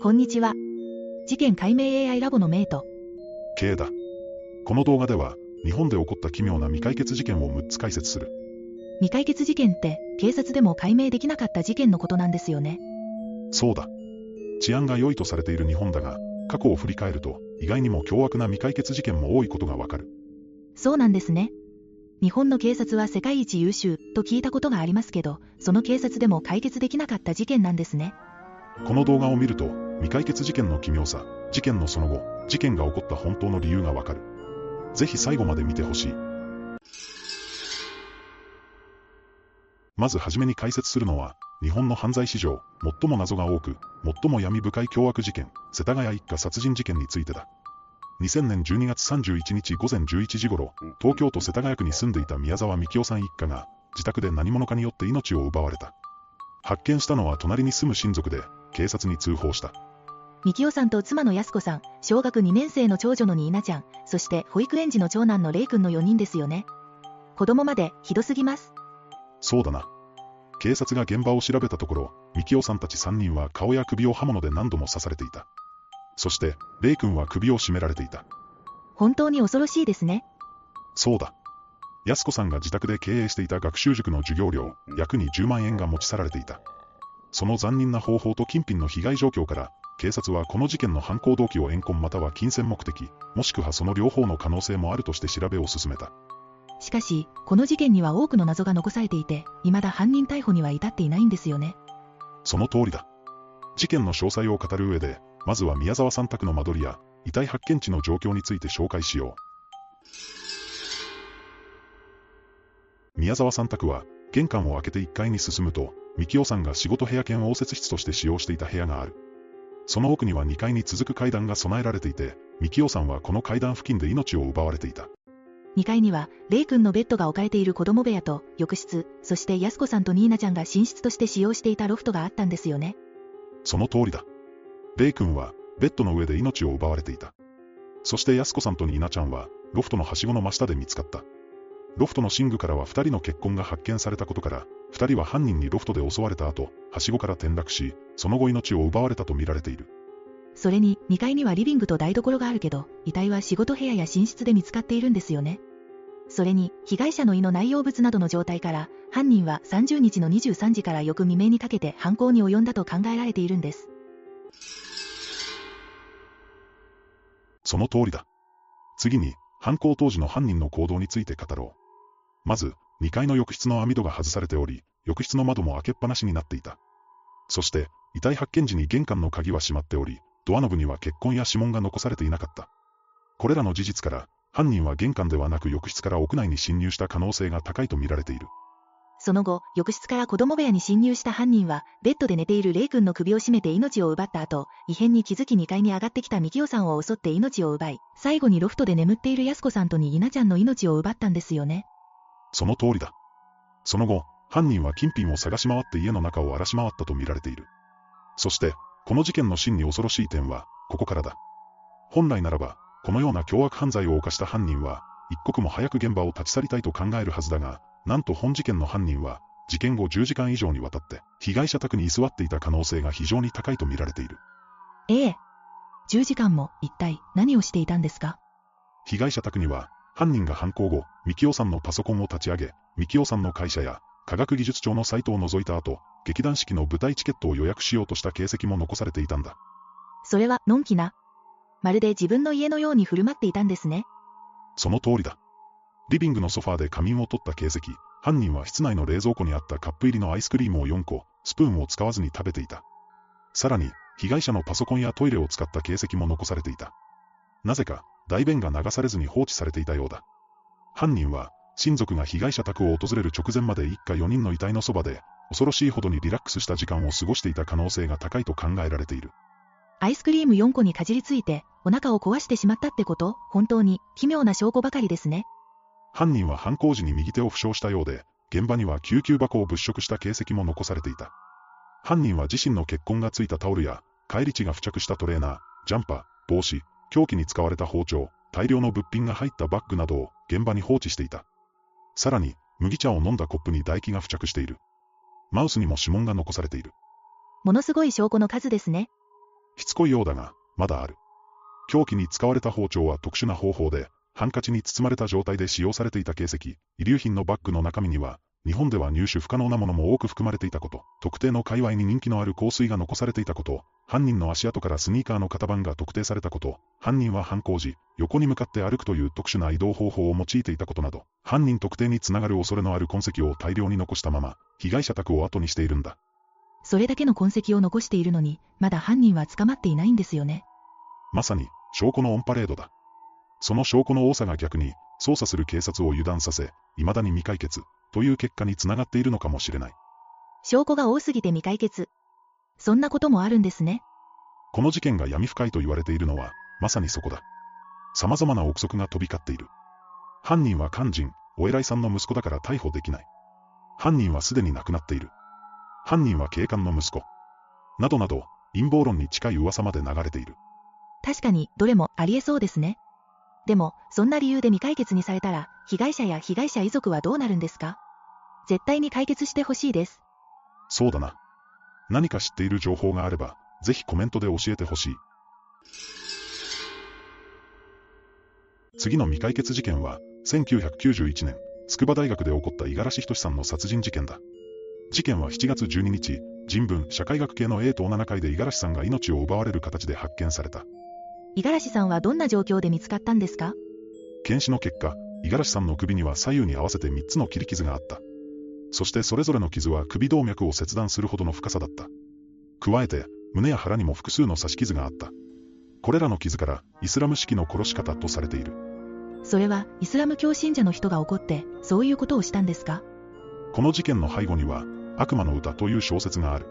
こんにちは。事件解明 AI ラボのメイト。K だ。この動画では、日本で起こった奇妙な未解決事件を6つ解説する。未解決事件って、警察でも解明できなかった事件のことなんですよね。そうだ。治安が良いとされている日本だが、過去を振り返ると、意外にも凶悪な未解決事件も多いことがわかる。そうなんですね。日本の警察は世界一優秀と聞いたことがありますけど、その警察でも解決できなかった事件なんですね。この動画を見ると、未解決事件の奇妙さ、事件のその後、事件が起こった本当の理由がわかる。ぜひ最後まで見てほしい。まずはじめに解説するのは、日本の犯罪史上、最も謎が多く、最も闇深い凶悪事件、世田谷一家殺人事件についてだ。2000年12月31日午前11時頃、東京都世田谷区に住んでいた宮沢幹夫さん一家が、自宅で何者かによって命を奪われた。発見したのは隣に住む親族で、警察に通報した。みきおさんと妻のやす子さん、小学2年生の長女のニーナちゃん、そして保育園児の長男のレイ君の4人ですよね。子供までひどすぎます。そうだな。警察が現場を調べたところ、幹夫さんたち3人は顔や首を刃物で何度も刺されていた。そして、レイ君は首を絞められていた。本当に恐ろしいですね。そうだ。安子さんが自宅で経営していた学習塾の授業料、約に10万円が持ち去られていた。その残忍な方法と金品の被害状況から、警察はこの事件の犯行動機を怨恨または金銭目的、もしくはその両方の可能性もあるとして調べを進めた。しかし、この事件には多くの謎が残されていて、未だ犯人逮捕には至っていないんですよね。その通りだ。事件の詳細を語る上で、まずは宮沢さん宅の間取りや、遺体発見地の状況について紹介しよう。宮沢さん宅は、玄関を開けて1階に進むと、幹夫さんが仕事部屋兼応接室として使用していた部屋がある。その奥には2階に続く階段が備えられていて、幹夫さんはこの階段付近で命を奪われていた。2階には、レイ君のベッドが置かれている子供部屋と、浴室、そして安子さんとニーナちゃんが寝室として使用していたロフトがあったんですよね。その通りだ。レイ君は、ベッドの上で命を奪われていた。そして安子さんとニーナちゃんは、ロフトのはしごの真下で見つかった。ロフトの寝具からは2人の血痕が発見されたことから、2人は犯人にロフトで襲われた後、はしごから転落し、その後命を奪われたと見られている。それに、2階にはリビングと台所があるけど、遺体は仕事部屋や寝室で見つかっているんですよね。それに、被害者の胃の内容物などの状態から、犯人は30日の23時から翌未明にかけて犯行に及んだと考えられているんです。その通りだ。次に、犯行当時の犯人の行動について語ろう。まず、2階の浴室の網戸が外されており、浴室の窓も開けっぱなしになっていた。そして、遺体発見時に玄関の鍵は閉まっており、ドアノブには血痕や指紋が残されていなかった。これらの事実から、犯人は玄関ではなく浴室から屋内に侵入した可能性が高いと見られている。その後、浴室から子供部屋に侵入した犯人は、ベッドで寝ているレイ君の首を絞めて命を奪った後、異変に気づき2階に上がってきたミキオさんを襲って命を奪い、最後にロフトで眠っている安子さんとにイナちゃんの命を奪ったんですよね。その通りだ。その後、犯人は金品を探し回って家の中を荒らし回ったと見られている。そして、この事件の真に恐ろしい点は、ここからだ。本来ならば、このような凶悪犯罪を犯した犯人は、一刻も早く現場を立ち去りたいと考えるはずだが、なんと本事件の犯人は、事件後10時間以上にわたって、被害者宅に居座っていた可能性が非常に高いと見られている。ええ。10時間も、一体、何をしていたんですか？被害者宅には、犯人が犯行後、幹夫さんのパソコンを立ち上げ、幹夫さんの会社や、科学技術庁のサイトを除いた後、劇団四季の舞台チケットを予約しようとした形跡も残されていたんだ。それは、のんきな。まるで自分の家のように振る舞っていたんですね。その通りだ。リビングのソファーで仮眠を取った形跡、犯人は室内の冷蔵庫にあったカップ入りのアイスクリームを4個、スプーンを使わずに食べていた。さらに、被害者のパソコンやトイレを使った形跡も残されていた。なぜか、大便が流されずに放置されていたようだ。犯人は、親族が被害者宅を訪れる直前まで一家4人の遺体のそばで、恐ろしいほどにリラックスした時間を過ごしていた可能性が高いと考えられている。アイスクリーム4個にかじりついて、お腹を壊してしまったってこと？本当に、奇妙な証拠ばかりですね。犯人は犯行時に右手を負傷したようで、現場には救急箱を物色した形跡も残されていた。犯人は自身の血痕がついたタオルや、返り血が付着したトレーナー、ジャンパー、帽子、凶器に使われた包丁、大量の物品が入ったバッグなどを現場に放置していた。さらに、麦茶を飲んだコップに唾液が付着している。マウスにも指紋が残されている。ものすごい証拠の数ですね。しつこいようだが、まだある。凶器に使われた包丁は特殊な方法で、ハンカチに包まれた状態で使用されていた形跡、遺留品のバッグの中身には、日本では入手不可能なものも多く含まれていたこと、特定の界隈に人気のある香水が残されていたこと、犯人の足跡からスニーカーの型番が特定されたこと、犯人は犯行時、横に向かって歩くという特殊な移動方法を用いていたことなど、犯人特定につながる恐れのある痕跡を大量に残したまま、被害者宅を後にしているんだ。それだけの痕跡を残しているのに、まだ犯人は捕まっていないんですよね。まさに、証拠のオンパレードだ。その証拠の多さが逆に、捜査する警察を油断させ、未だに未解決、という結果につながっているのかもしれない。証拠が多すぎて未解決。そんなこともあるんですね。この事件が闇深いと言われているのは、まさにそこだ。様々な憶測が飛び交っている。犯人は肝心、お偉いさんの息子だから逮捕できない。犯人はすでに亡くなっている。犯人は警官の息子。などなど、陰謀論に近い噂まで流れている。確かに、どれもありえそうですね。でも、そんな理由で未解決にされたら、被害者や被害者遺族はどうなるんですか？絶対に解決してほしいです。そうだな。何か知っている情報があれば、ぜひコメントで教えてほしい。次の未解決事件は、1991年、筑波大学で起こった五十嵐仁さんの殺人事件だ。事件は7月12日、人文、社会学系の A と7回で五十嵐さんが命を奪われる形で発見された。五十嵐さんはどんな状況で見つかったんですか？検視の結果、五十嵐さんの首には左右に合わせて3つの切り傷があった。そしてそれぞれの傷は首動脈を切断するほどの深さだった。加えて、胸や腹にも複数の刺し傷があった。これらの傷からイスラム式の殺し方とされている。それはイスラム教信者の人が怒ってそういうことをしたんですか？この事件の背後には悪魔の歌という小説がある。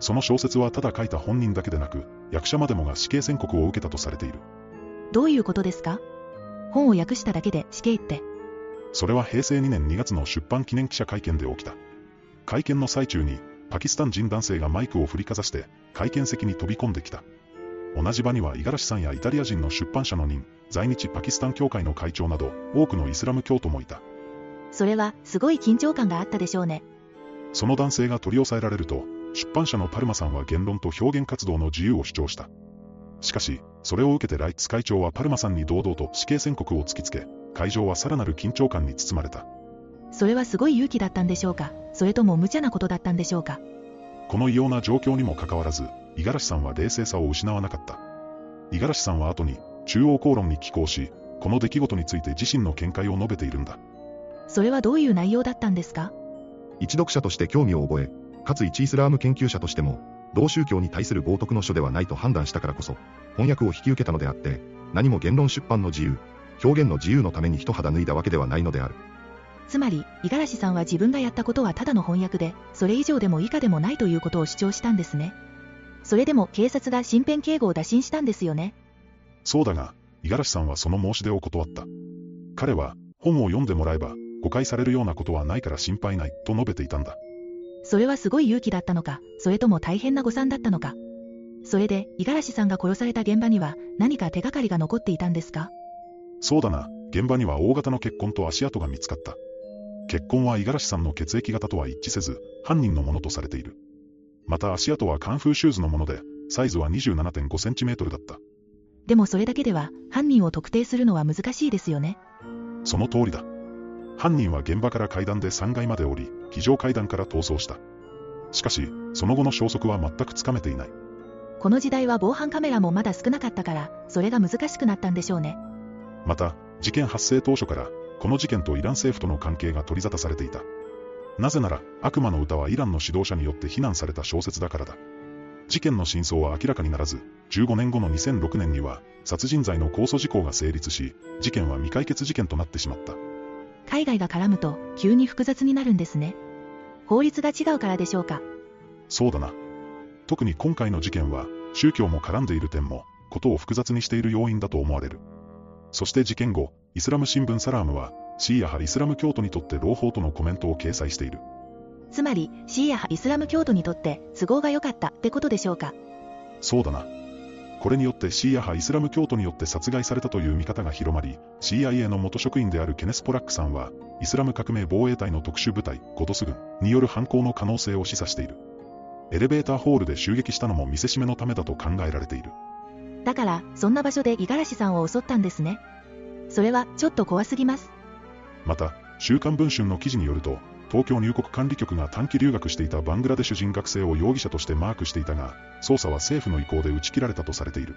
その小説はただ書いた本人だけでなく役者までもが死刑宣告を受けたとされている。どういうことですか？本を訳しただけで死刑って。それは平成2年2月の出版記念記者会見で起きた。会見の最中にパキスタン人男性がマイクを振りかざして会見席に飛び込んできた。同じ場には五十嵐さんやイタリア人の出版社の人、在日パキスタン協会の会長など、多くのイスラム教徒もいた。それは、すごい緊張感があったでしょうね。その男性が取り押さえられると、出版社のパルマさんは言論と表現活動の自由を主張した。しかし、それを受けてライツ会長はパルマさんに堂々と死刑宣告を突きつけ、会場はさらなる緊張感に包まれた。それはすごい勇気だったんでしょうか？それとも無茶なことだったんでしょうか？この異様な状況にもかかわらず、五十嵐さんは冷静さを失わなかった。五十嵐さんは後に、中央公論に寄稿し、この出来事について自身の見解を述べているんだ。それはどういう内容だったんですか？一読者として興味を覚え、かつ一イスラーム研究者としても、同宗教に対する冒涜の書ではないと判断したからこそ、翻訳を引き受けたのであって、何も言論出版の自由、表現の自由のために一肌脱いだわけではないのである。つまり、五十嵐さんは自分がやったことはただの翻訳で、それ以上でも以下でもないということを主張したんですね。それでも警察が身辺警護を打診したんですよね。そうだが、五十嵐さんはその申し出を断った。彼は、本を読んでもらえば、誤解されるようなことはないから心配ない、と述べていたんだ。それはすごい勇気だったのか、それとも大変な誤算だったのか。それで、五十嵐さんが殺された現場には、何か手がかりが残っていたんですか？そうだな、現場には大型の血痕と足跡が見つかった。血痕は五十嵐さんの血液型とは一致せず、犯人のものとされている。また足跡はカンフーシューズのもので、サイズは27.5センチメートルだった。でもそれだけでは、犯人を特定するのは難しいですよね。その通りだ。犯人は現場から階段で3階まで降り、非常階段から逃走した。しかし、その後の消息は全くつかめていない。この時代は防犯カメラもまだ少なかったから、それが難しくなったんでしょうね。また、事件発生当初から、この事件とイラン政府との関係が取り沙汰されていた。なぜなら、悪魔の歌はイランの指導者によって非難された小説だからだ。事件の真相は明らかにならず、15年後の2006年には、殺人罪の控訴事項が成立し、事件は未解決事件となってしまった。海外が絡むと急に複雑になるんですね。法律が違うからでしょうか。そうだな。特に今回の事件は、宗教も絡んでいる点も、ことを複雑にしている要因だと思われる。そして事件後、イスラム新聞サラームは、シーア派イスラム教徒にとって朗報とのコメントを掲載している。つまり、シーア派イスラム教徒にとって都合が良かったってことでしょうか。そうだな。これによってシーア派イスラム教徒によって殺害されたという見方が広まり、CIA の元職員であるケネス・ポラックさんは、イスラム革命防衛隊の特殊部隊、ゴドス軍による犯行の可能性を示唆している。エレベーターホールで襲撃したのも見せしめのためだと考えられている。だから、そんな場所で五十嵐さんを襲ったんですね。それは、ちょっと怖すぎます。また、週刊文春の記事によると、東京入国管理局が短期留学していたバングラデシュ人学生を容疑者としてマークしていたが、捜査は政府の意向で打ち切られたとされている。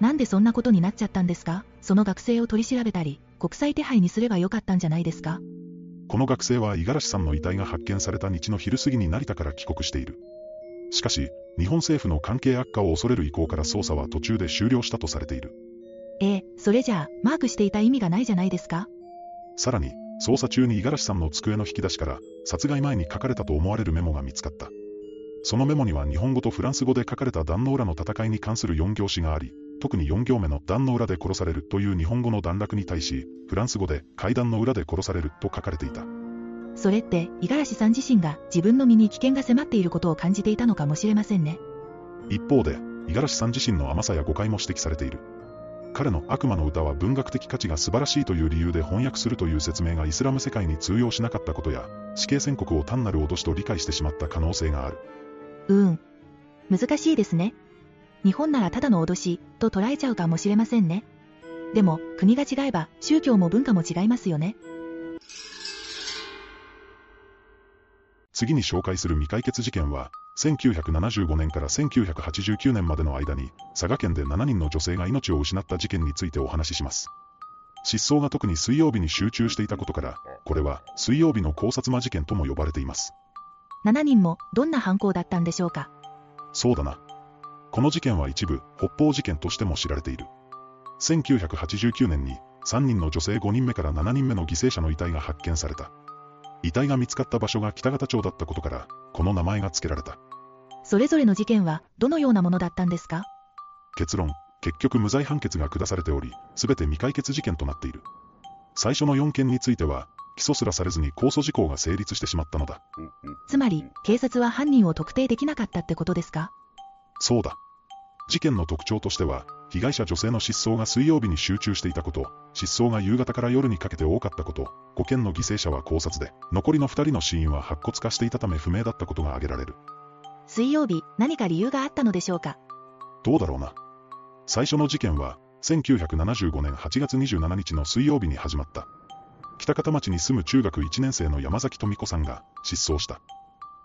なんでそんなことになっちゃったんですか？その学生を取り調べたり、国際手配にすればよかったんじゃないですか？この学生は五十嵐さんの遺体が発見された日の昼過ぎに成田から帰国している。しかし、日本政府の関係悪化を恐れる意向から捜査は途中で終了したとされている。ええ、それじゃあ、マークしていた意味がないじゃないですか？さらに、捜査中に五十嵐さんの机の引き出しから、殺害前に書かれたと思われるメモが見つかった。そのメモには日本語とフランス語で書かれた壇の裏の戦いに関する4行詞があり、特に4行目の壇の裏で殺されるという日本語の段落に対し、フランス語で階段の裏で殺されると書かれていた。それって、五十嵐さん自身が自分の身に危険が迫っていることを感じていたのかもしれませんね。一方で、五十嵐さん自身の甘さや誤解も指摘されている。彼の悪魔の歌は文学的価値が素晴らしいという理由で翻訳するという説明がイスラム世界に通用しなかったことや、死刑宣告を単なる脅しと理解してしまった可能性がある。うーん。難しいですね。日本ならただの脅し、と捉えちゃうかもしれませんね。でも、国が違えば、宗教も文化も違いますよね。次に紹介する未解決事件は、1975年から1989年までの間に、佐賀県で7人の女性が命を失った事件についてお話しします。失踪が特に水曜日に集中していたことから、これは水曜日の考察魔事件とも呼ばれています。7人も、どんな犯行だったんでしょうか？そうだな。この事件は一部、北方事件としても知られている。1989年に、3人の女性5人目から7人目の犠牲者の遺体が発見された。遺体が見つかった場所が北方町だったことから、この名前が付けられた。それぞれの事件は、どのようなものだったんですか？結論、結局無罪判決が下されており、すべて未解決事件となっている。最初の4件については、起訴すらされずに控訴事項が成立してしまったのだ。つまり、警察は犯人を特定できなかったってことですか？そうだ。事件の特徴としては、被害者女性の失踪が水曜日に集中していたこと、失踪が夕方から夜にかけて多かったこと、5件の犠牲者は考察で、残りの2人の死因は白骨化していたため不明だったことが挙げられる。水曜日、何か理由があったのでしょうか？どうだろうな。最初の事件は、1975年8月27日の水曜日に始まった。北方町に住む中学1年生の山崎富子さんが失踪した。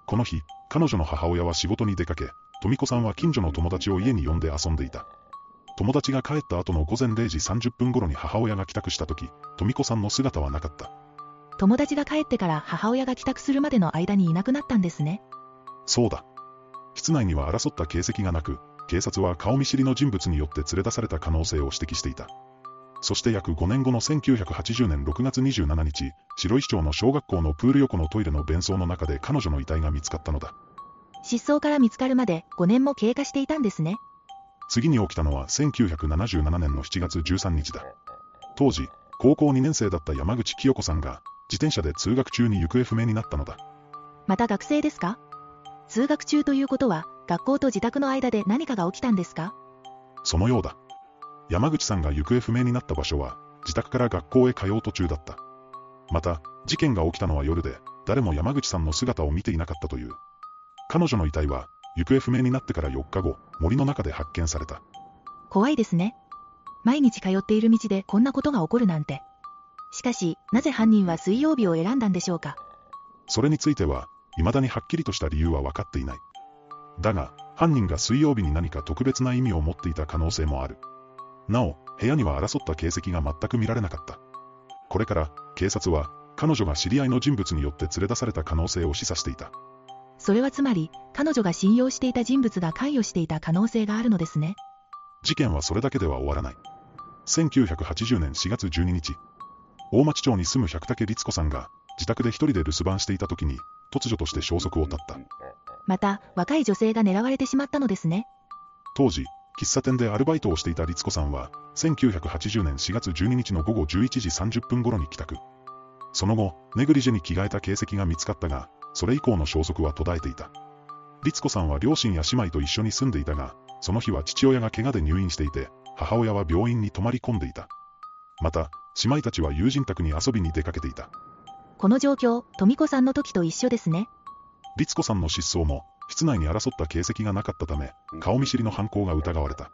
この日、彼女の母親は仕事に出かけ、富子さんは近所の友達を家に呼んで遊んでいた。友達が帰った後の午前0時30分頃に母親が帰宅した時、富子さんの姿はなかった。友達が帰ってから母親が帰宅するまでの間にいなくなったんですね。そうだ。室内には争った形跡がなく、警察は顔見知りの人物によって連れ出された可能性を指摘していた。そして約5年後の1980年6月27日、白石町の小学校のプール横のトイレの便槽の中で彼女の遺体が見つかったのだ。失踪から見つかるまで5年も経過していたんですね。次に起きたのは1977年の7月13日だ。当時、高校2年生だった山口清子さんが、自転車で通学中に行方不明になったのだ。また学生ですか？通学中ということは、学校と自宅の間で何かが起きたんですか？そのようだ。山口さんが行方不明になった場所は、自宅から学校へ通う途中だった。また、事件が起きたのは夜で、誰も山口さんの姿を見ていなかったという。彼女の遺体は、行方不明になってから4日後、森の中で発見された。怖いですね。毎日通っている道でこんなことが起こるなんて。しかし、なぜ犯人は水曜日を選んだんでしょうか？それについては、未だにはっきりとした理由は分かっていない。だが、犯人が水曜日に何か特別な意味を持っていた可能性もある。なお、部屋には争った形跡が全く見られなかった。これから、警察は、彼女が知り合いの人物によって連れ出された可能性を示唆していた。それはつまり、彼女が信用していた人物が関与していた可能性があるのですね。事件はそれだけでは終わらない。1980年4月12日、大町町に住む百武律子さんが、自宅で一人で留守番していた時に、突如として消息を絶った。また、若い女性が狙われてしまったのですね。当時、喫茶店でアルバイトをしていた律子さんは、1980年4月12日の午後11時30分頃に帰宅。その後、ネグリジェに着替えた形跡が見つかったが、それ以降の消息は途絶えていた。律子さんは両親や姉妹と一緒に住んでいたが、その日は父親が怪我で入院していて、母親は病院に泊まり込んでいた。また、姉妹たちは友人宅に遊びに出かけていた。この状況、富子さんの時と一緒ですね。律子さんの失踪も、室内に争った形跡がなかったため、顔見知りの犯行が疑われた。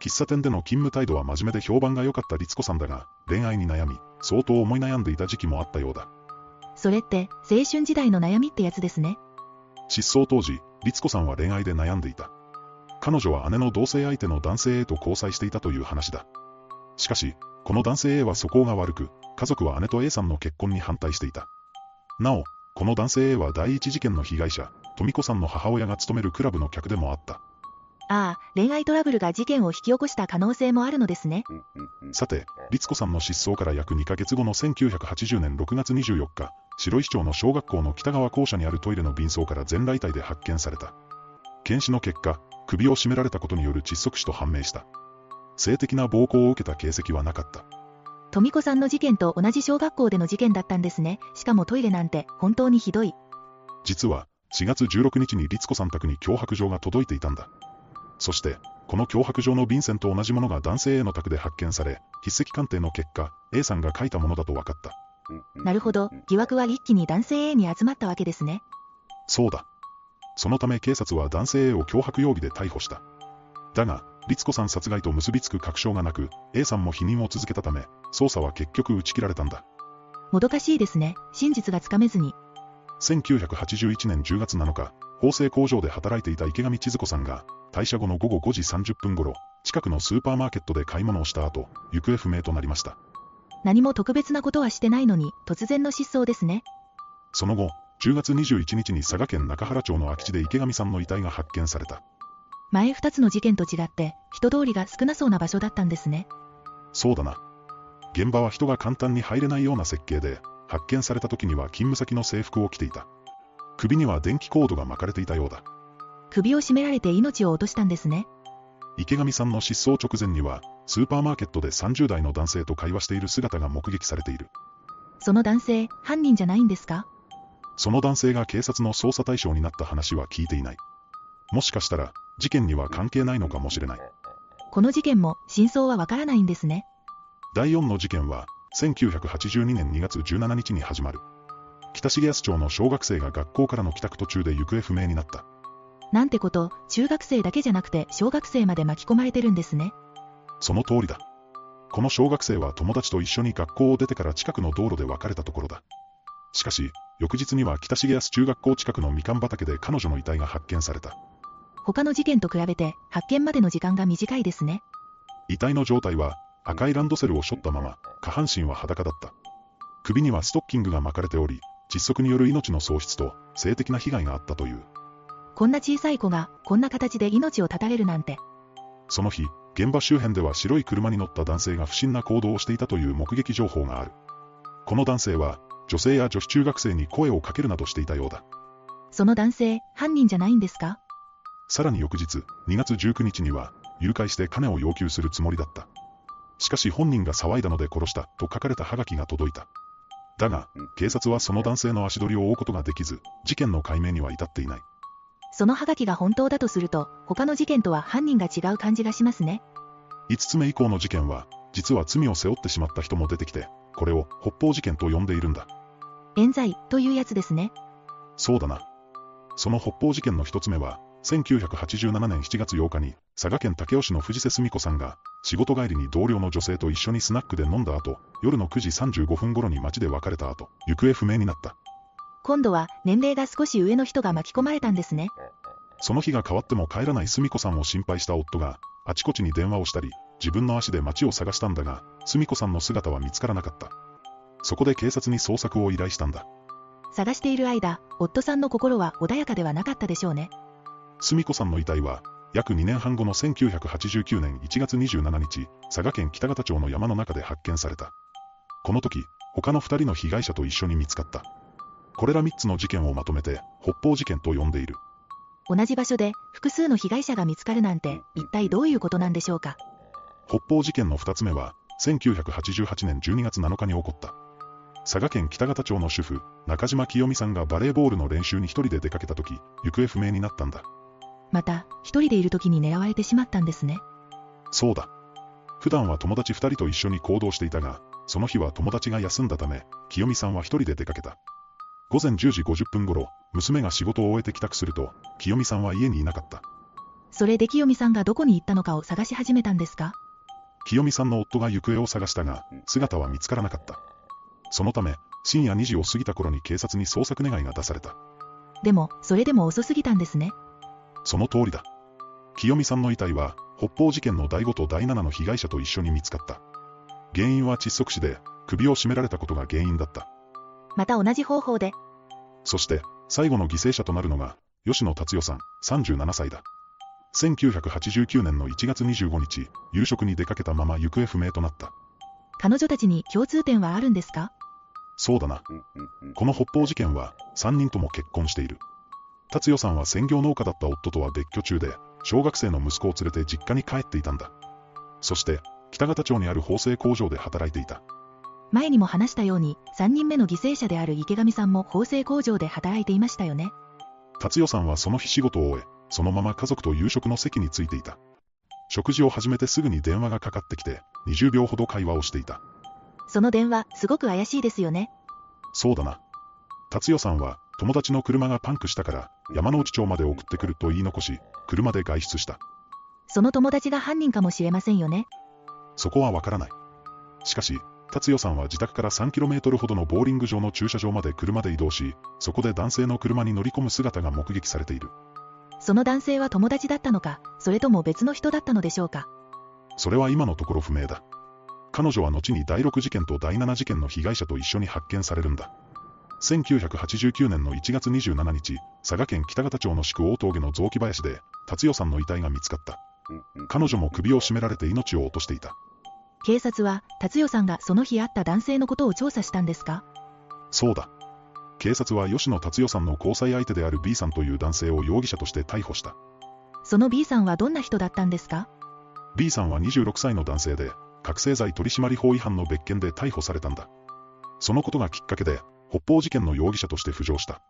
喫茶店での勤務態度は真面目で評判が良かった律子さんだが、恋愛に悩み、相当思い悩んでいた時期もあったようだ。それって、青春時代の悩みってやつですね。失踪当時、律子さんは恋愛で悩んでいた。彼女は姉の同性相手の男性 A と交際していたという話だ。しかし、この男性 A は素行が悪く、家族は姉と A さんの結婚に反対していた。なお、この男性 A は第一事件の被害者、富子さんの母親が勤めるクラブの客でもあった。ああ、恋愛トラブルが事件を引き起こした可能性もあるのですね。さて、律子さんの失踪から約2ヶ月後の1980年6月24日、白石町の小学校の北側校舎にあるトイレの便槽から全裸遺体で発見された。検視の結果、首を絞められたことによる窒息死と判明した。性的な暴行を受けた形跡はなかった。富子さんの事件と同じ小学校での事件だったんですね。しかもトイレなんて本当にひどい。実は、4月16日に律子さん宅に脅迫状が届いていたんだ。そして、この脅迫状の便箋と同じものが男性 A の宅で発見され、筆跡鑑定の結果、A さんが書いたものだと分かった。なるほど、疑惑は一気に男性 A に集まったわけですね。そうだ。そのため警察は男性 A を脅迫容疑で逮捕した。だが、律子さん殺害と結びつく確証がなく、A さんも否認を続けたため、捜査は結局打ち切られたんだ。もどかしいですね。真実がつかめずに。1981年10月7日、縫製工場で働いていた池上千鶴子さんが、退社後の午後5時30分頃、近くのスーパーマーケットで買い物をした後、行方不明となりました。何も特別なことはしてないのに、突然の失踪ですね。その後、10月21日に佐賀県中原町の空き地で池上さんの遺体が発見された。前2つの事件と違って、人通りが少なそうな場所だったんですね。そうだな。現場は人が簡単に入れないような設計で、発見された時には勤務先の制服を着ていた。首には電気コードが巻かれていたようだ。首を絞められて命を落としたんですね。池上さんの失踪直前には、スーパーマーケットで30代の男性と会話している姿が目撃されている。その男性、犯人じゃないんですか？その男性が警察の捜査対象になった話は聞いていない。もしかしたら、事件には関係ないのかもしれない。この事件も真相はわからないんですね。第4の事件は、1982年2月17日に始まる。北重安町の小学生が学校からの帰宅途中で行方不明になった。なんてこと、中学生だけじゃなくて小学生まで巻き込まれてるんですね。その通りだ。この小学生は友達と一緒に学校を出てから近くの道路で別れたところだ。しかし、翌日には北重安中学校近くのみかん畑で彼女の遺体が発見された。他の事件と比べて、発見までの時間が短いですね。遺体の状態は、赤いランドセルを背負ったまま、下半身は裸だった。首にはストッキングが巻かれており、窒息による命の喪失と、性的な被害があったという。こんな小さい子が、こんな形で命を絶たれるなんて。その日、現場周辺では白い車に乗った男性が不審な行動をしていたという目撃情報がある。この男性は、女性や女子中学生に声をかけるなどしていたようだ。その男性、犯人じゃないんですか？さらに翌日、2月19日には、誘拐して金を要求するつもりだった。しかし本人が騒いだので殺したと書かれたハガキが届いた。だが、警察はその男性の足取りを追うことができず、事件の解明には至っていない。そのハガキが本当だとすると、他の事件とは犯人が違う感じがしますね。5つ目以降の事件は、実は罪を背負ってしまった人も出てきて、これを北方事件と呼んでいるんだ。冤罪というやつですね。そうだな。その北方事件の一つ目は、1987年7月8日に、佐賀県武雄市の藤瀬澄子さんが、仕事帰りに同僚の女性と一緒にスナックで飲んだ後、夜の9時35分頃に街で別れた後、行方不明になった。今度は年齢が少し上の人が巻き込まれたんですね。その日が変わっても帰らない澄子さんを心配した夫が、あちこちに電話をしたり、自分の足で街を探したんだが、澄子さんの姿は見つからなかった。そこで警察に捜索を依頼したんだ。探している間、夫さんの心は穏やかではなかったでしょうね。澄子さんの遺体は、約2年半後の1989年1月27日、佐賀県北方町の山の中で発見された。この時、他の2人の被害者と一緒に見つかった。これら3つの事件をまとめて、北方事件と呼んでいる。同じ場所で複数の被害者が見つかるなんて、一体どういうことなんでしょうか？北方事件の2つ目は、1988年12月7日に起こった。佐賀県北方町の主婦、中島清美さんがバレーボールの練習に一人で出かけた時、行方不明になったんだ。また、一人でいる時に狙われてしまったんですね。そうだ。普段は友達2人と一緒に行動していたが、その日は友達が休んだため、清美さんは一人で出かけた。午前10時50分頃、娘が仕事を終えて帰宅すると、清美さんは家にいなかった。それで清美さんがどこに行ったのかを探し始めたんですか？清美さんの夫が行方を探したが、姿は見つからなかった。そのため、深夜2時を過ぎた頃に警察に捜索願いが出された。でも、それでも遅すぎたんですね。その通りだ。清美さんの遺体は、北方事件の第5と第7の被害者と一緒に見つかった。原因は窒息死で、首を絞められたことが原因だった。また同じ方法で。そして、最後の犠牲者となるのが、吉野達代さん、37歳だ。1989年の1月25日、夕食に出かけたまま行方不明となった。彼女たちに共通点はあるんですか？そうだな。この北方事件は、3人とも結婚している。達代さんは専業農家だった夫とは別居中で、小学生の息子を連れて実家に帰っていたんだ。そして、北方町にある縫製工場で働いていた。前にも話したように、3人目の犠牲者である池上さんも縫製工場で働いていましたよね。達代さんはその日仕事を終え、そのまま家族と夕食の席についていた。食事を始めてすぐに電話がかかってきて、20秒ほど会話をしていた。その電話、すごく怪しいですよね。そうだな。達代さんは、友達の車がパンクしたから、山之内町まで送ってくると言い残し、車で外出した。その友達が犯人かもしれませんよね。そこはわからない。しかし、達代さんは自宅から 3km ほどのボーリング場の駐車場まで車で移動し、そこで男性の車に乗り込む姿が目撃されている。その男性は友達だったのか、それとも別の人だったのでしょうか。それは今のところ不明だ。彼女は後に第6事件と第7事件の被害者と一緒に発見されるんだ。1989年の1月27日、佐賀県北方町の宿大峠の雑木林で、達代さんの遺体が見つかった。彼女も首を絞められて命を落としていた。警察は、達代さんがその日会った男性のことを調査したんですか？そうだ。警察は吉野達代さんの交際相手である B さんという男性を容疑者として逮捕した。その B さんはどんな人だったんですか？B さんは26歳の男性で、覚醒剤取締法違反の別件で逮捕されたんだ。そのことがきっかけで、北方事件の容疑者として浮上した。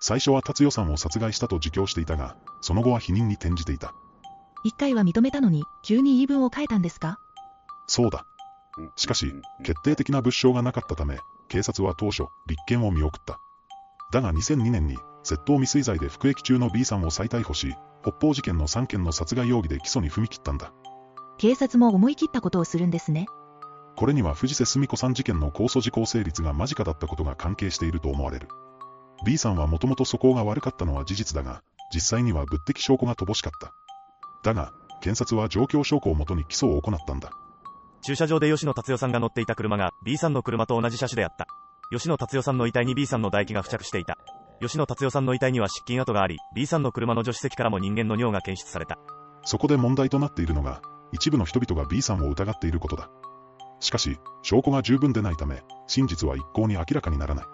最初は達代さんを殺害したと自供していたが、その後は否認に転じていた。一回は認めたのに、急に言い分を変えたんですか？そうだ。しかし、決定的な物証がなかったため、警察は当初、立件を見送った。だが2002年に、窃盗未遂罪で服役中の B さんを再逮捕し、北方事件の3件の殺害容疑で起訴に踏み切ったんだ。警察も思い切ったことをするんですね。これには藤瀬澄子さん事件の控訴事項成立が間近だったことが関係していると思われる。B さんはもともと素行が悪かったのは事実だが、実際には物的証拠が乏しかった。だが、検察は状況証拠をもとに起訴を行ったんだ。駐車場で吉野達代さんが乗っていた車が B さんの車と同じ車種であった。吉野達代さんの遺体に B さんの唾液が付着していた。吉野達代さんの遺体には失禁跡があり、B さんの車の助手席からも人間の尿が検出された。そこで問題となっているのが、一部の人々が B さんを疑っていることだ。しかし、証拠が十分でないため、真実は一向に明らかにならない。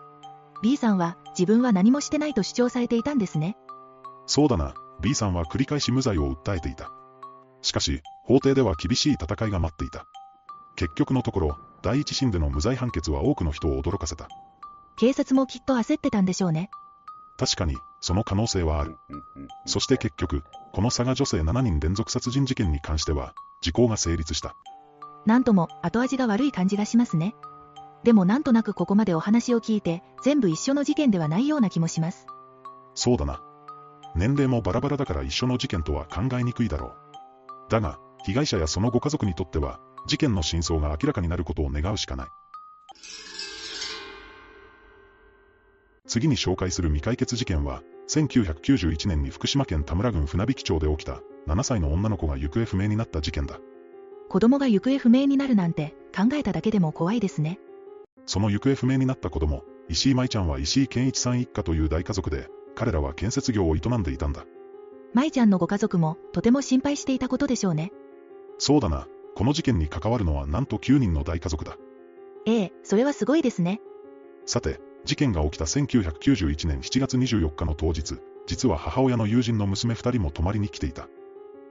B さんは、自分は何もしてないと主張されていたんですね。そうだな、B さんは繰り返し無罪を訴えていた。しかし、法廷では厳しい戦いが待っていた。結局のところ、第一審での無罪判決は多くの人を驚かせた。警察もきっと焦ってたんでしょうね。確かに、その可能性はある。そして結局、この佐賀女性7人連続殺人事件に関しては、時効が成立した。なんとも後味が悪い感じがしますね。でもなんとなくここまでお話を聞いて、全部一緒の事件ではないような気もします。そうだな。年齢もバラバラだから一緒の事件とは考えにくいだろう。だが、被害者やそのご家族にとっては、事件の真相が明らかになることを願うしかない。次に紹介する未解決事件は、1991年に福島県田村郡船引町で起きた、7歳の女の子が行方不明になった事件だ。子供が行方不明になるなんて、考えただけでも怖いですね。その行方不明になった子供、石井舞ちゃんは石井健一さん一家という大家族で、彼らは建設業を営んでいたんだ。舞ちゃんのご家族も、とても心配していたことでしょうね。そうだな、この事件に関わるのはなんと9人の大家族だ。ええ、それはすごいですね。さて、事件が起きた1991年7月24日の当日、実は母親の友人の娘2人も泊まりに来ていた。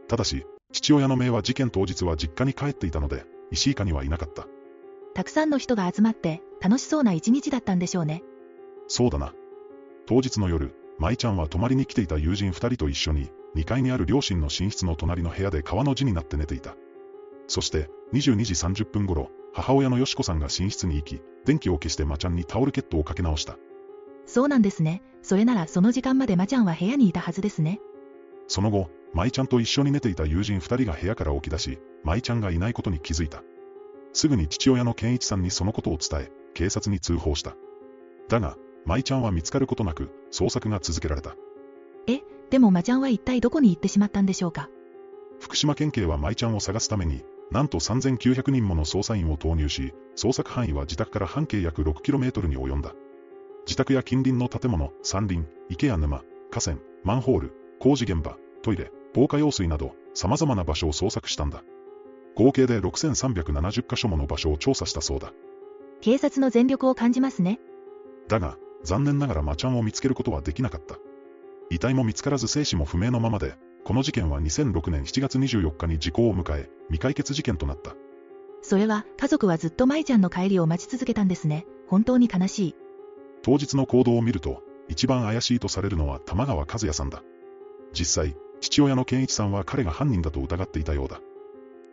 ただし、父親の姪は事件当日は実家に帰っていたので、石井家にはいなかった。たくさんの人が集まって、楽しそうな一日だったんでしょうね。そうだな。当日の夜、舞ちゃんは泊まりに来ていた友人2人と一緒に、2階にある両親の寝室の隣の部屋で川の字になって寝ていた。そして、22時30分頃、母親のよしこさんが寝室に行き、電気を消してまちゃんにタオルケットをかけ直した。そうなんですね。それならその時間までまちゃんは部屋にいたはずですね。その後、舞ちゃんと一緒に寝ていた友人二人が部屋から起き出し、舞ちゃんがいないことに気づいた。すぐに父親の健一さんにそのことを伝え、警察に通報した。だが、舞ちゃんは見つかることなく、捜索が続けられた。え、でもまちゃんは一体どこに行ってしまったんでしょうか？福島県警は舞ちゃんを探すために、なんと3900人もの捜査員を投入し、捜索範囲は自宅から半径約 6km に及んだ。自宅や近隣の建物、山林、池や沼、河川、マンホール、工事現場、トイレ、防火用水など、様々な場所を捜索したんだ。合計で6370カ所もの場所を調査したそうだ。警察の全力を感じますね。だが、残念ながらマちゃんを見つけることはできなかった。遺体も見つからず生死も不明のままで、この事件は2006年7月24日に時効を迎え、未解決事件となった。それは、家族はずっと舞ちゃんの帰りを待ち続けたんですね。本当に悲しい。当日の行動を見ると、一番怪しいとされるのは玉川和也さんだ。実際、父親の健一さんは彼が犯人だと疑っていたようだ。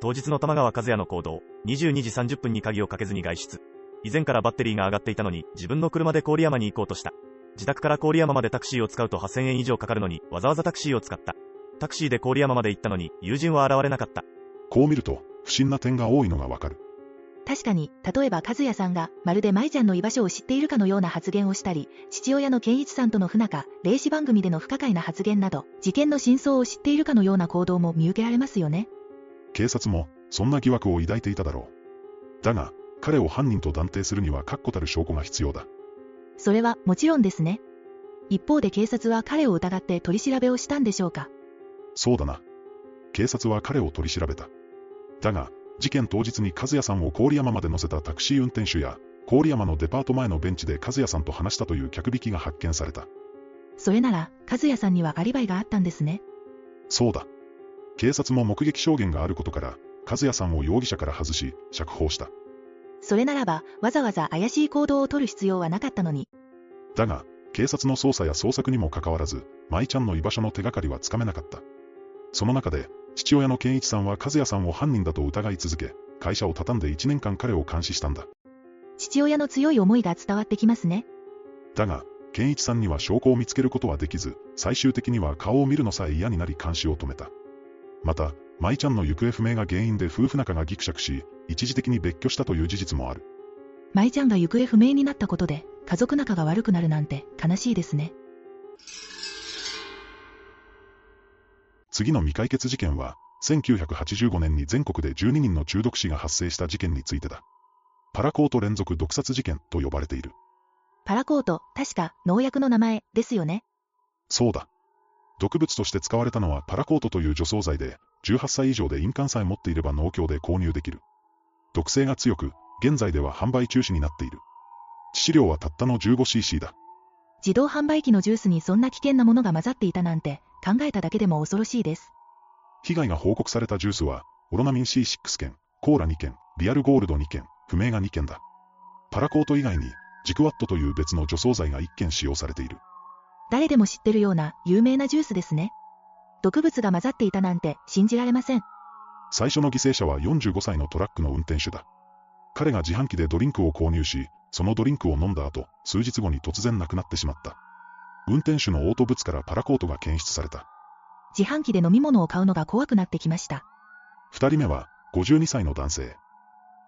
当日の玉川和也の行動、22時30分に鍵をかけずに外出。以前からバッテリーが上がっていたのに、自分の車で郡山に行こうとした。自宅から郡山までタクシーを使うと8000円以上かかるのに、わざわざタクシーを使った。タクシーで郡山まで行ったのに、友人は現れなかった。こう見ると、不審な点が多いのがわかる。確かに、例えば和也さんが、まるで舞ちゃんの居場所を知っているかのような発言をしたり、父親の健一さんとの不仲、霊視番組での不可解な発言など、事件の真相を知っているかのような行動も見受けられますよね。警察も、そんな疑惑を抱いていただろう。だが、彼を犯人と断定するには確固たる証拠が必要だ。それはもちろんですね。一方で警察は彼を疑って取り調べをしたんでしょうかそうだな。警察は彼を取り調べた。だが、事件当日に和也さんを郡山まで乗せたタクシー運転手や、郡山のデパート前のベンチで和也さんと話したという客引きが発見された。それなら、和也さんにはアリバイがあったんですね。そうだ。警察も目撃証言があることから、和也さんを容疑者から外し、釈放した。それならば、わざわざ怪しい行動を取る必要はなかったのに。だが、警察の捜査や捜索にもかかわらず、舞ちゃんの居場所の手がかりはつかめなかった。その中で、父親の健一さんは和也さんを犯人だと疑い続け、会社を畳んで1年間彼を監視したんだ。父親の強い思いが伝わってきますね。だが、健一さんには証拠を見つけることはできず、最終的には顔を見るのさえ嫌になり監視を止めた。また、舞ちゃんの行方不明が原因で夫婦仲がギクシャクし、一時的に別居したという事実もある。舞ちゃんが行方不明になったことで、家族仲が悪くなるなんて悲しいですね。次の未解決事件は、1985年に全国で12人の中毒死が発生した事件についてだ。パラコート連続毒殺事件と呼ばれている。パラコート、確か農薬の名前ですよね。そうだ。毒物として使われたのはパラコートという除草剤で、18歳以上で印鑑さえ持っていれば農協で購入できる。毒性が強く、現在では販売中止になっている。致死量はたったの 15cc だ。自動販売機のジュースにそんな危険なものが混ざっていたなんて、考えただけでも恐ろしいです。被害が報告されたジュースは、オロナミン C6 件、コーラ2件、リアルゴールド2件、不明が2件だ。パラコート以外に、ジクワットという別の除草剤が1件使用されている。誰でも知ってるような有名なジュースですね。毒物が混ざっていたなんて信じられません。最初の犠牲者は45歳のトラックの運転手だ。彼が自販機でドリンクを購入し、そのドリンクを飲んだ後、数日後に突然亡くなってしまった。運転手のオートブツからパラコートが検出された。自販機で飲み物を買うのが怖くなってきました。二人目は、52歳の男性。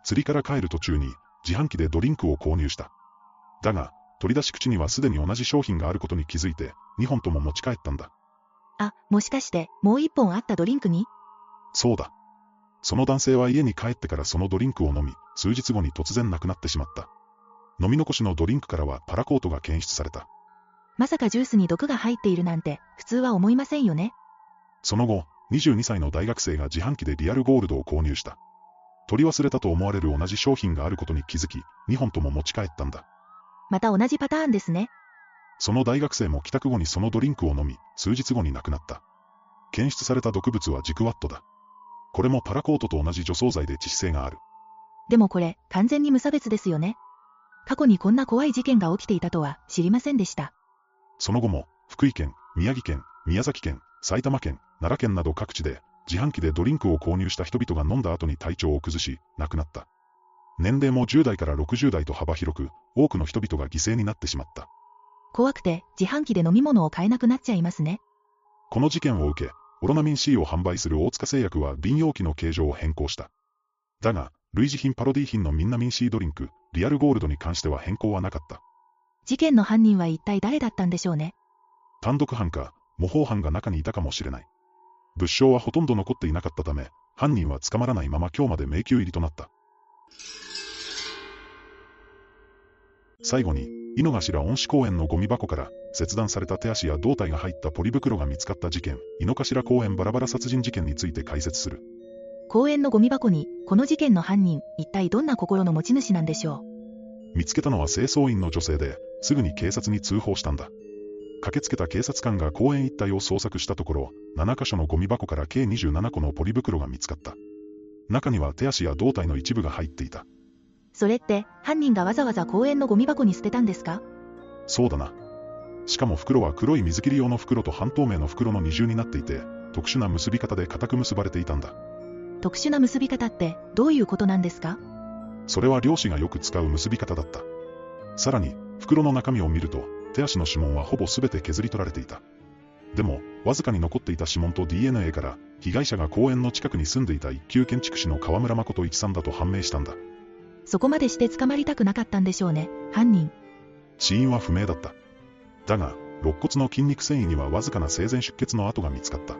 釣りから帰る途中に、自販機でドリンクを購入した。だが、取り出し口にはすでに同じ商品があることに気づいて、2本とも持ち帰ったんだ。あ、もしかして、もう1本あったドリンクに？そうだ。その男性は家に帰ってからそのドリンクを飲み、数日後に突然亡くなってしまった。飲み残しのドリンクからはパラコートが検出された。まさかジュースに毒が入っているなんて、普通は思いませんよね。その後、22歳の大学生が自販機でリアルゴールドを購入した。取り忘れたと思われる同じ商品があることに気づき、2本とも持ち帰ったんだ。また同じパターンですね。その大学生も帰宅後にそのドリンクを飲み、数日後に亡くなった。検出された毒物はジクワットだ。これもパラコートと同じ除草剤で致死性がある。でもこれ、完全に無差別ですよね。過去にこんな怖い事件が起きていたとは知りませんでした。その後も、福井県、宮城県、宮崎県、埼玉県、奈良県など各地で、自販機でドリンクを購入した人々が飲んだ後に体調を崩し、亡くなった。年齢も10代から60代と幅広く、多くの人々が犠牲になってしまった。怖くて自販機で飲み物を買えなくなっちゃいますね。この事件を受け、オロナミン C を販売する大塚製薬は瓶容器の形状を変更した。だが、類似品パロディ品のミンナミン C ドリンク、リアルゴールドに関しては変更はなかった。事件の犯人は一体誰だったんでしょうね。単独犯か、模倣犯が中にいたかもしれない。物証はほとんど残っていなかったため、犯人は捕まらないまま今日まで迷宮入りとなった。最後に、井の頭恩賜公園のゴミ箱から、切断された手足や胴体が入ったポリ袋が見つかった事件、井の頭公園バラバラ殺人事件について解説する。公園のゴミ箱に、この事件の犯人、一体どんな心の持ち主なんでしょう。見つけたのは清掃員の女性で、すぐに警察に通報したんだ。駆けつけた警察官が公園一帯を捜索したところ、7カ所のゴミ箱から計27個のポリ袋が見つかった。中には手足や胴体の一部が入っていた。それって、犯人がわざわざ公園のゴミ箱に捨てたんですか？そうだな。しかも袋は黒い水切り用の袋と半透明の袋の二重になっていて、特殊な結び方で固く結ばれていたんだ。特殊な結び方ってどういうことなんですか？それは漁師がよく使う結び方だった。さらに、袋の中身を見ると、手足の指紋はほぼ全て削り取られていた。でも、わずかに残っていた指紋と DNA から、被害者が公園の近くに住んでいた一級建築士の河村誠一さんだと判明したんだ。そこまでして捕まりたくなかったんでしょうね、犯人。死因は不明だった。だが、肋骨の筋肉繊維にはわずかな生前出血の跡が見つかった。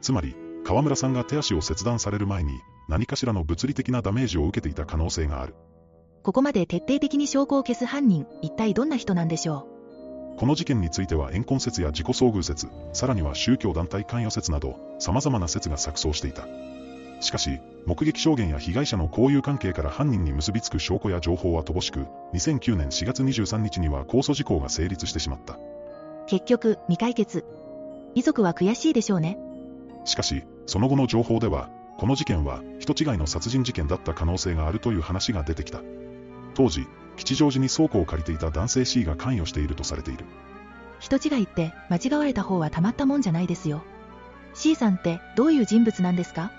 つまり、河村さんが手足を切断される前に、何かしらの物理的なダメージを受けていた可能性がある。ここまで徹底的に証拠を消す犯人、一体どんな人なんでしょう？この事件については怨恨説や自己遭遇説、さらには宗教団体関与説など、様々な説が錯綜していた。しかし、目撃証言や被害者の交友関係から犯人に結びつく証拠や情報は乏しく、2009年4月23日には控訴事項が成立してしまった。結局、未解決。遺族は悔しいでしょうね。しかし、その後の情報では、この事件は人違いの殺人事件だった可能性があるという話が出てきた。当時、吉祥寺に倉庫を借りていた男性 C が関与しているとされている。人違いって間違われた方はたまったもんじゃないですよ。C さんってどういう人物なんですか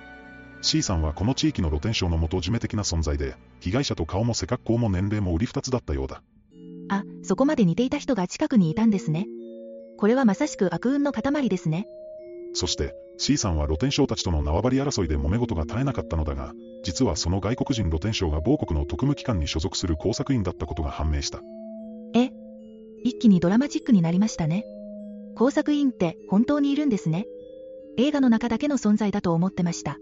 ？C さんはこの地域の露天商の元締め的な存在で、被害者と顔も背格好も年齢も売り二つだったようだ。あ、そこまで似ていた人が近くにいたんですね。これはまさしく悪運の塊ですね。そして、C さんは露天商たちとの縄張り争いで揉め事が絶えなかったのだが、実はその外国人露天商が某国の特務機関に所属する工作員だったことが判明した。え一気にドラマチックになりましたね。工作員って本当にいるんですね。映画の中だけの存在だと思ってました。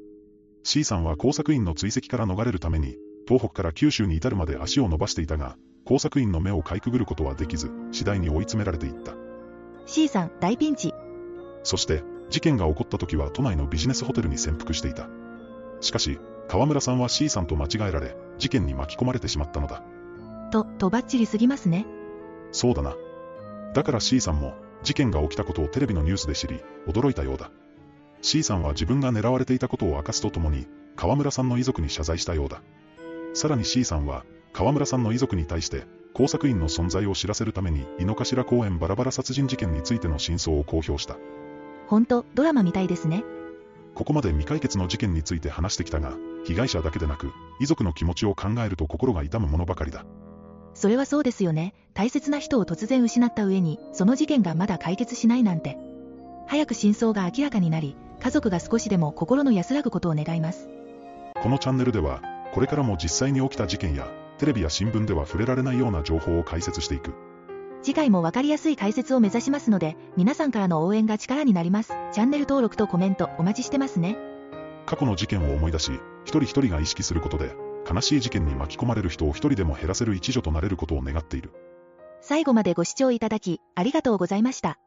C さんは工作員の追跡から逃れるために、東北から九州に至るまで足を伸ばしていたが、工作員の目をかいくぐることはできず、次第に追い詰められていった。C さん、大ピンチ。そして、事件が起こった時は都内のビジネスホテルに潜伏していた。しかし、川村さんは C さんと間違えられ、事件に巻き込まれてしまったのだ。と、とばっちりすぎますね。そうだな。だから C さんも、事件が起きたことをテレビのニュースで知り、驚いたようだ。C さんは自分が狙われていたことを明かすとともに、川村さんの遺族に謝罪したようだ。さらに C さんは、川村さんの遺族に対して、工作員の存在を知らせるために、井の頭公園バラバラ殺人事件についての真相を公表した。ほんと、ドラマみたいですね。ここまで未解決の事件について話してきたが、被害者だけでなく、遺族の気持ちを考えると心が痛むものばかりだ。それはそうですよね。大切な人を突然失った上に、その事件がまだ解決しないなんて。早く真相が明らかになり、家族が少しでも心の安らぐことを願います。このチャンネルでは、これからも実際に起きた事件や、テレビや新聞では触れられないような情報を解説していく。次回もわかりやすい解説を目指しますので、皆さんからの応援が力になります。チャンネル登録とコメントお待ちしてますね。過去の事件を思い出し、一人一人が意識することで、悲しい事件に巻き込まれる人を一人でも減らせる一助となれることを願っている。最後までご視聴いただき、ありがとうございました。